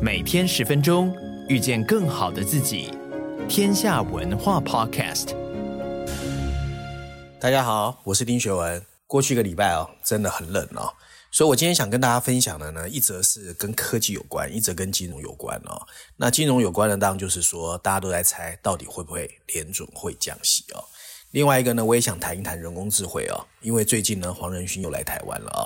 每天十分钟，遇见更好的自己。天下文化 Podcast。大家好，我是丁学文。过去一个礼拜哦，真的很冷哦，所以我今天想跟大家分享的呢，一则是跟科技有关，一则跟金融有关哦。那金融有关的，当然就是说大家都在猜，到底会不会联准会降息哦。另外一个呢，我也想谈一谈人工智慧哦，因为最近呢，黄仁勋又来台湾了啊、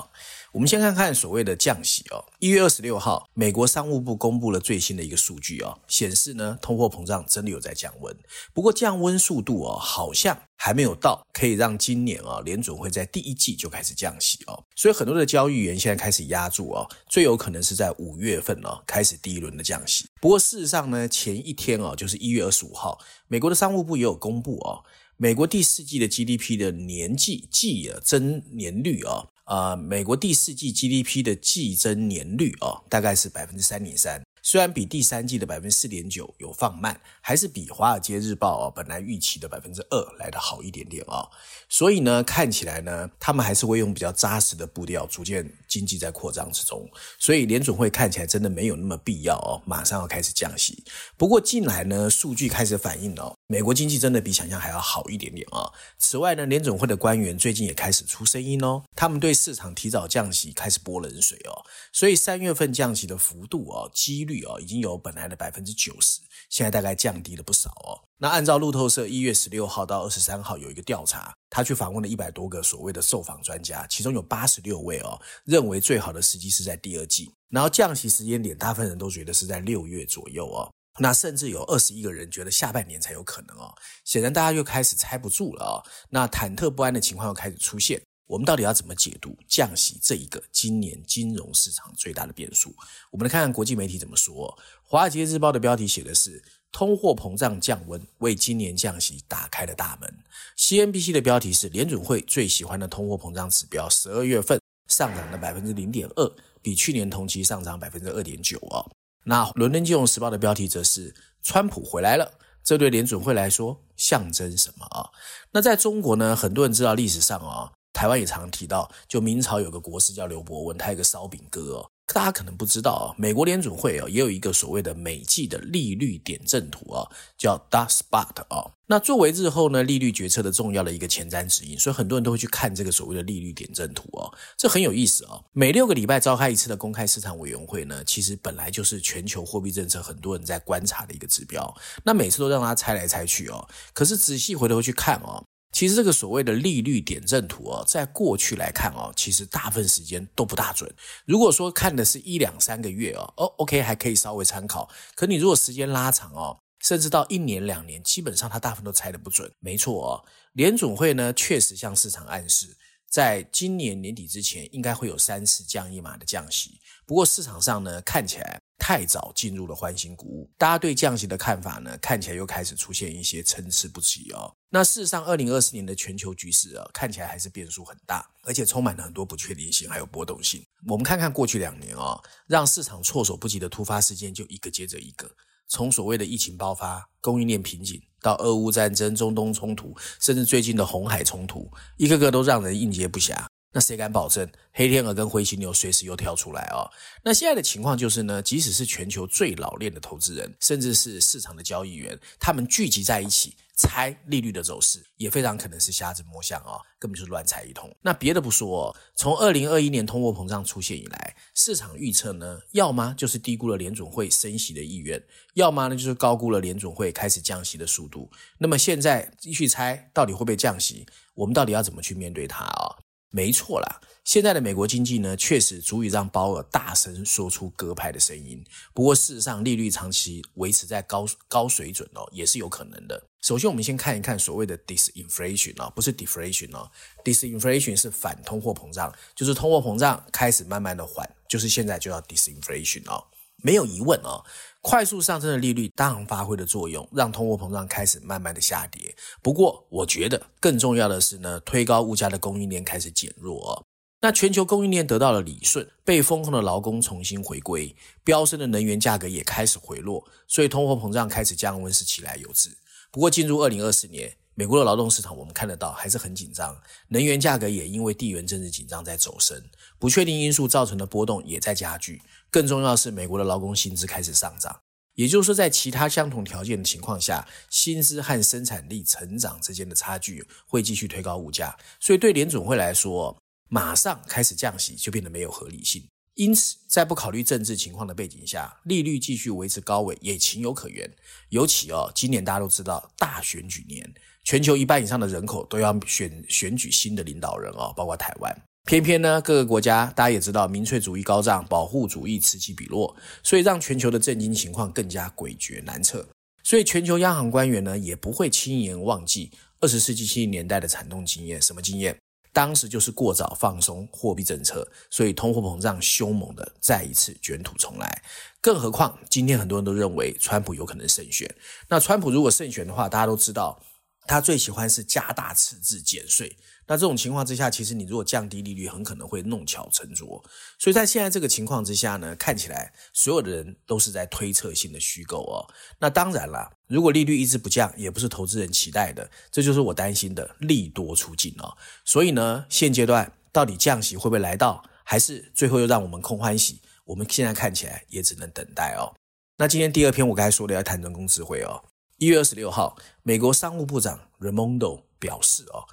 我们先看看所谓的降息哦。一月二十六号，美国商务部公布了最新的一个数据哦，显示呢，通货膨胀真的有在降温。不过降温速度哦，好像还没有到可以让今年啊、哦，联准会在第一季就开始降息哦。所以很多的交易员现在开始押注哦，最有可能是在五月份哦，开始第一轮的降息。不过事实上呢，前一天哦，就是一月二十五号，美国的商务部也有公布哦。美国第四季的 GDP 的年季季增年率啊，啊，美国第四季 GDP 的季增年率啊，大概是百分之三点三。虽然比第三季的百分之四点九有放慢，还是比《华尔街日报》哦本来预期的百分之二来得好一点点哦。所以呢，看起来呢，他们还是会用比较扎实的步调，逐渐经济在扩张之中。所以联准会看起来真的没有那么必要哦，马上要开始降息。不过近来呢，数据开始反映哦，美国经济真的比想象还要好一点点啊。此外呢，联准会的官员最近也开始出声音哦，他们对市场提早降息开始泼冷水哦。所以三月份降息的幅度哦，几率哦，已经有本来的百分之九十，现在大概降低了不少哦。那按照路透社一月十六号到二十三号有一个调查，他去访问了一百多个所谓的受访专家，其中有八十六位哦，认为最好的时机是在第二季，然后降息时间点，大部分人都觉得是在六月左右哦。那甚至有二十一个人觉得下半年才有可能哦。显然大家又开始猜不住了哦，那忐忑不安的情况又开始出现。我们到底要怎么解读降息这一个今年金融市场最大的变数？我们来看看国际媒体怎么说。《华尔街日报》的标题写的是“通货膨胀降温为今年降息打开了大门”。CNBC 的标题是“联准会最喜欢的通货膨胀指标十二月份上涨了百分之零点二，比去年同期上涨百分之二点九”哦。那《伦敦金融时报》的标题则是“川普回来了”，这对联准会来说象征什么啊？那在中国呢？很多人知道历史上啊。台湾也常提到，就明朝有个国师叫刘伯温，他有个烧饼歌哦。大家可能不知道啊，美国联准会哦也有一个所谓的每季的利率点阵图啊，叫 Dot Spot 啊。那作为日后呢利率决策的重要的一个前瞻指引，所以很多人都会去看这个所谓的利率点阵图哦。这很有意思啊。每六个礼拜召开一次的公开市场委员会呢，其实本来就是全球货币政策很多人在观察的一个指标。那每次都让他猜来猜去哦，可是仔细回头去看哦。其实这个所谓的利率点阵图哦，在过去来看哦，其实大部分时间都不大准。如果说看的是一两三个月哦，哦，OK 还可以稍微参考。可你如果时间拉长哦，甚至到一年两年，基本上它大部分都猜得不准。没错哦，联总会呢确实向市场暗示，在今年年底之前应该会有三次降一码的降息。不过市场上呢看起来。太早进入了欢欣鼓舞，大家对降息的看法呢，看起来又开始出现一些参差不齐哦。那事实上，二零二四年的全球局势啊，看起来还是变数很大，而且充满了很多不确定性，还有波动性。我们看看过去两年啊，让市场措手不及的突发事件就一个接着一个，从所谓的疫情爆发、供应链瓶颈，到俄乌战争、中东冲突，甚至最近的红海冲突，一个个都让人应接不暇。那谁敢保证黑天鹅跟灰犀牛随时又跳出来哦？那现在的情况就是呢，即使是全球最老练的投资人，甚至是市场的交易员，他们聚集在一起猜利率的走势，也非常可能是瞎子摸象哦，根本就是乱猜一通。那别的不说哦，从二零二一年通货膨胀出现以来，市场预测呢，要么就是低估了联准会升息的意愿，要么呢就是高估了联准会开始降息的速度。那么现在继续猜到底会不会降息，我们到底要怎么去面对它啊？没错啦，现在的美国经济呢，确实足以让鲍尔大声说出鸽派的声音。不过，事实上，利率长期维持在高高水准哦，也是有可能的。首先，我们先看一看所谓的 disinflation 啊，不是 deflation 哦。disinflation 是反通货膨胀，就是通货膨胀开始慢慢的缓，就是现在就要 disinflation 哦。没有疑问哦，快速上升的利率当然发挥了作用，让通货膨胀开始慢慢的下跌。不过，我觉得更重要的是呢，推高物价的供应链开始减弱。那全球供应链得到了理顺，被封控的劳工重新回归，飙升的能源价格也开始回落，所以通货膨胀开始降温是起来有致。不过，进入二零二四年，美国的劳动市场我们看得到还是很紧张，能源价格也因为地缘政治紧张在走升，不确定因素造成的波动也在加剧。更重要的是，美国的劳工薪资开始上涨，也就是说，在其他相同条件的情况下，薪资和生产力成长之间的差距会继续推高物价。所以对联准会来说，马上开始降息就变得没有合理性。因此，在不考虑政治情况的背景下，利率继续维持高位也情有可原。尤其哦，今年大家都知道大选举年，全球一半以上的人口都要选选举新的领导人哦，包括台湾。偏偏呢，各个国家大家也知道，民粹主义高涨，保护主义此起彼落，所以让全球的政经情况更加诡谲难测。所以，全球央行官员呢，也不会轻言忘记二十世纪七十年代的惨痛经验。什么经验？当时就是过早放松货币政策，所以通货膨胀凶猛的再一次卷土重来。更何况今天很多人都认为川普有可能胜选。那川普如果胜选的话，大家都知道他最喜欢是加大赤字减税。那这种情况之下，其实你如果降低利率，很可能会弄巧成拙。所以在现在这个情况之下呢，看起来所有的人都是在推测性的虚构哦。那当然了，如果利率一直不降，也不是投资人期待的，这就是我担心的利多出尽哦。所以呢，现阶段到底降息会不会来到，还是最后又让我们空欢喜？我们现在看起来也只能等待哦。那今天第二篇我刚才说的要谈人工智慧哦。一月二十六号，美国商务部长 Raimondo 表示哦。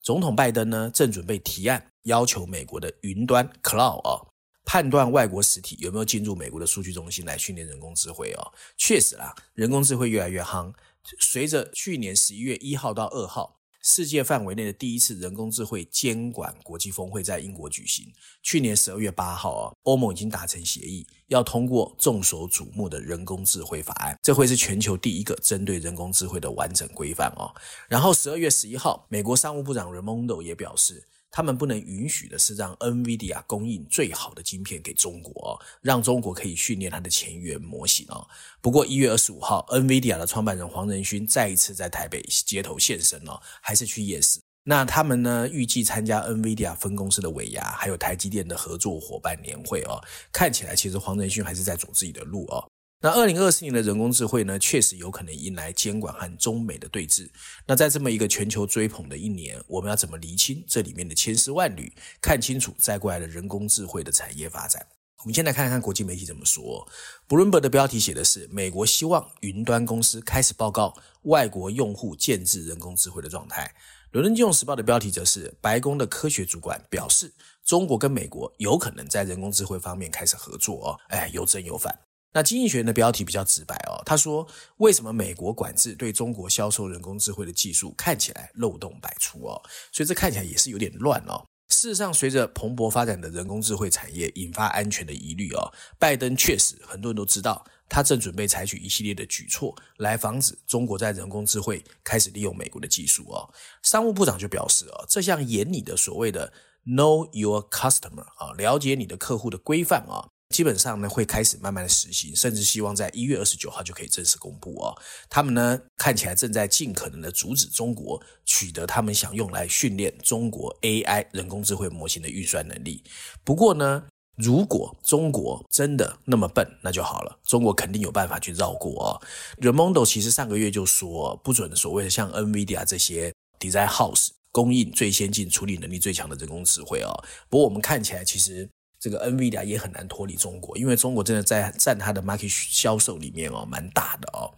总统拜登呢，正准备提案，要求美国的云端 Cloud 哦，判断外国实体有没有进入美国的数据中心来训练人工智慧哦。确实啦，人工智慧越来越夯，随着去年十一月一号到二号。世界范围内的第一次人工智慧监管国际峰会在英国举行。去年十二月八号啊，欧盟已经达成协议，要通过众所瞩目的人工智慧法案，这会是全球第一个针对人工智慧的完整规范哦。然后十二月十一号，美国商务部长 Raimondo 也表示。他们不能允许的是让 NVIDIA 供应最好的晶片给中国，让中国可以训练它的前沿模型啊。不过一月二十五号，NVIDIA 的创办人黄仁勋再一次在台北街头现身了，还是去夜市。那他们呢，预计参加 NVIDIA 分公司的尾牙，还有台积电的合作伙伴年会哦。看起来其实黄仁勋还是在走自己的路哦。那二零二四年的人工智慧呢，确实有可能迎来监管和中美的对峙。那在这么一个全球追捧的一年，我们要怎么厘清这里面的千丝万缕，看清楚再过来的人工智慧的产业发展？我们先来看看国际媒体怎么说。Bloomberg 的标题写的是：美国希望云端公司开始报告外国用户建置人工智慧的状态。伦敦金融时报的标题则是：白宫的科学主管表示，中国跟美国有可能在人工智慧方面开始合作哦。哎，有正有反。那经济学人的标题比较直白哦，他说：“为什么美国管制对中国销售人工智慧的技术看起来漏洞百出哦？所以这看起来也是有点乱哦。事实上，随着蓬勃发展的人工智慧产业引发安全的疑虑哦，拜登确实很多人都知道，他正准备采取一系列的举措来防止中国在人工智慧开始利用美国的技术哦。商务部长就表示哦，这项严厉的所谓的 Know Your Customer 啊，了解你的客户的规范啊。”基本上呢，会开始慢慢的实行，甚至希望在一月二十九号就可以正式公布哦。他们呢，看起来正在尽可能的阻止中国取得他们想用来训练中国 AI 人工智慧模型的预算能力。不过呢，如果中国真的那么笨，那就好了，中国肯定有办法去绕过哦。，Ramondo 其实上个月就说，不准所谓的像 NVIDIA 这些 Design House 供应最先进、处理能力最强的人工智慧哦。不过我们看起来其实。这个 NVIDIA 也很难脱离中国，因为中国真的在占它的 market 销售里面哦，蛮大的哦。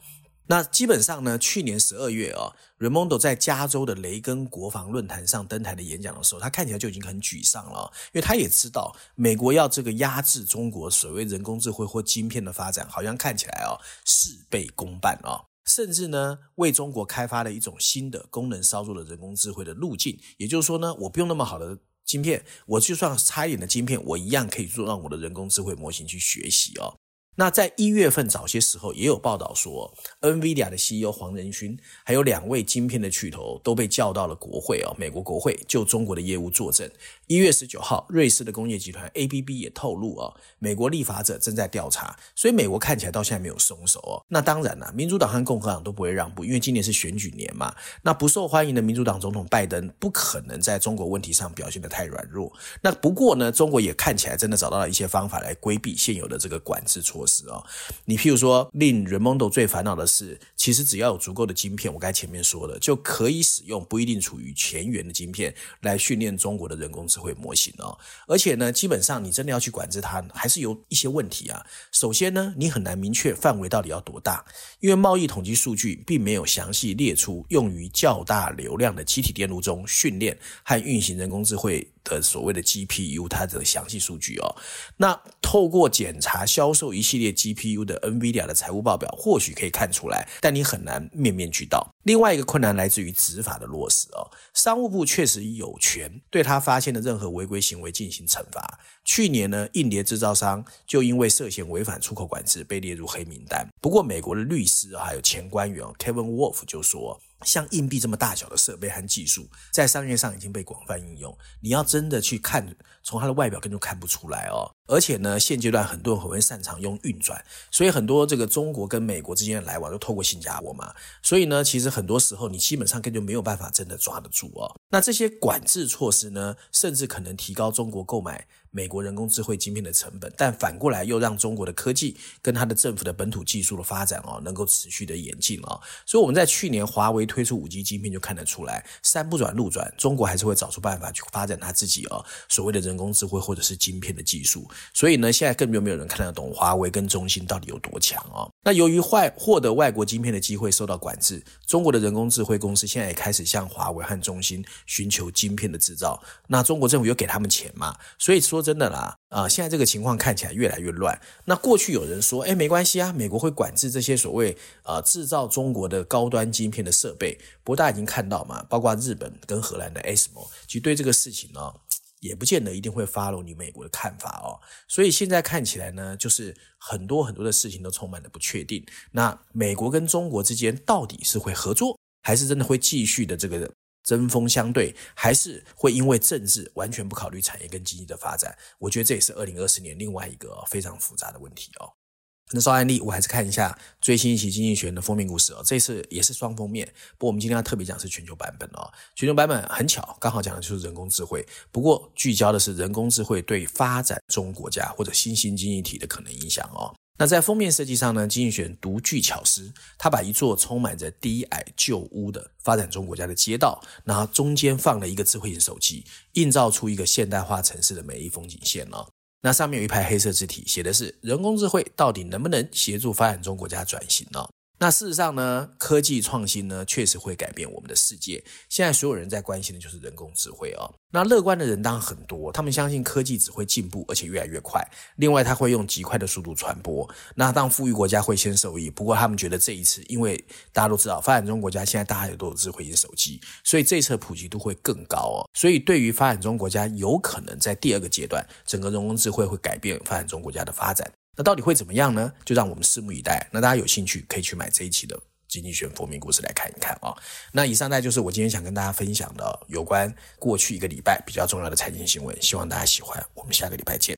那基本上呢，去年十二月哦，Raimondo 在加州的雷根国防论坛上登台的演讲的时候，他看起来就已经很沮丧了，因为他也知道美国要这个压制中国所谓人工智慧或晶片的发展，好像看起来哦事倍功半哦，甚至呢为中国开发了一种新的功能稍弱的人工智慧的路径，也就是说呢，我不用那么好的。晶片，我就算差一点的晶片，我一样可以做让我的人工智慧模型去学习哦。那在一月份早些时候也有报道说，NVIDIA 的 CEO 黄仁勋还有两位晶片的巨头都被叫到了国会哦，美国国会就中国的业务作证，一月十九号，瑞士的工业集团 ABB 也透露哦，美国立法者正在调查，所以美国看起来到现在没有松手哦。那当然啦，民主党和共和党都不会让步，因为今年是选举年嘛。那不受欢迎的民主党总统拜登不可能在中国问题上表现得太软弱。那不过呢，中国也看起来真的找到了一些方法来规避现有的这个管制措施哦。你譬如说，令 r a m o n d o 最烦恼的是，其实只要有足够的晶片，我刚才前面说了，就可以使用不一定处于前缘的晶片来训练中国的人工智智慧模型哦。而且呢，基本上你真的要去管制它，还是有一些问题啊。首先呢，你很难明确范围到底要多大，因为贸易统计数据并没有详细列出用于较大流量的集体电路中训练和运行人工智慧的所谓的 GPU 它的详细数据哦。那透过检查销售一系列 GPU 的 NVIDIA 的财务报表，或许可以看出来，但你很难面面俱到。另外一个困难来自于执法的落实哦。商务部确实有权对他发现的任何违规行为进行惩罚。去年呢，硬碟制造商就因为涉嫌违反出口管制被列入黑名单。不过，美国的律师还有前官员 Kevin Wolf 就说，像硬币这么大小的设备和技术，在商业上已经被广泛应用。你要真的去看，从它的外表根本就看不出来哦。而且呢，现阶段很多人很会擅长用运转，所以很多这个中国跟美国之间的来往都透过新加坡嘛。所以呢，其实很多时候你基本上根本就没有办法真的抓得住哦。那这些管制措施呢，甚至可能提高中国购买美国人工智慧晶片的成本，但反过来又让中国的科技跟它的政府的本土技术的发展哦，能够持续的演进哦。所以我们在去年华为推出五 G 晶片就看得出来，山不转路转，中国还是会找出办法去发展它自己哦所谓的人工智慧或者是晶片的技术。所以呢，现在更没有没有人看得懂华为跟中兴到底有多强哦。那由于坏获得外国晶片的机会受到管制，中国的人工智慧公司现在也开始向华为和中兴寻求晶片的制造。那中国政府又给他们钱嘛，所以说。真的啦，啊、现在这个情况看起来越来越乱。那过去有人说，哎，没关系啊，美国会管制这些所谓呃制造中国的高端晶片的设备。不过大家已经看到嘛，包括日本跟荷兰的 ASML，其实对这个事情呢，也不见得一定会 follow 你美国的看法哦。所以现在看起来呢，就是很多很多的事情都充满了不确定。那美国跟中国之间到底是会合作，还是真的会继续的这个？针锋相对，还是会因为政治完全不考虑产业跟经济的发展？我觉得这也是二零二四年另外一个非常复杂的问题哦。那照案例，我还是看一下最新一期《经济学人》的封面故事哦。这次也是双封面，不过我们今天要特别讲是全球版本哦。全球版本很巧，刚好讲的就是人工智慧，不过聚焦的是人工智慧对发展中国家或者新兴经济体的可能影响哦。那在封面设计上呢，经济学人独具巧思，他把一座充满着低矮旧屋的发展中国家的街道，然后中间放了一个智慧型手机，映照出一个现代化城市的美丽风景线哦。那上面有一排黑色字体，写的是人工智慧到底能不能协助发展中国家转型呢？那事实上呢，科技创新呢，确实会改变我们的世界。现在所有人在关心的就是人工智慧哦。那乐观的人当然很多，他们相信科技只会进步，而且越来越快。另外，它会用极快的速度传播。那当富裕国家会先受益。不过，他们觉得这一次，因为大家都知道，发展中国家现在大家也都有智慧型手机，所以这一次普及度会更高哦。所以，对于发展中国家，有可能在第二个阶段，整个人工智慧会改变发展中国家的发展。那到底会怎么样呢？就让我们拭目以待。那大家有兴趣可以去买这一期的《经济学人》封面故事来看一看啊、那以上呢就是我今天想跟大家分享的有关过去一个礼拜比较重要的财经新闻，希望大家喜欢。我们下个礼拜见。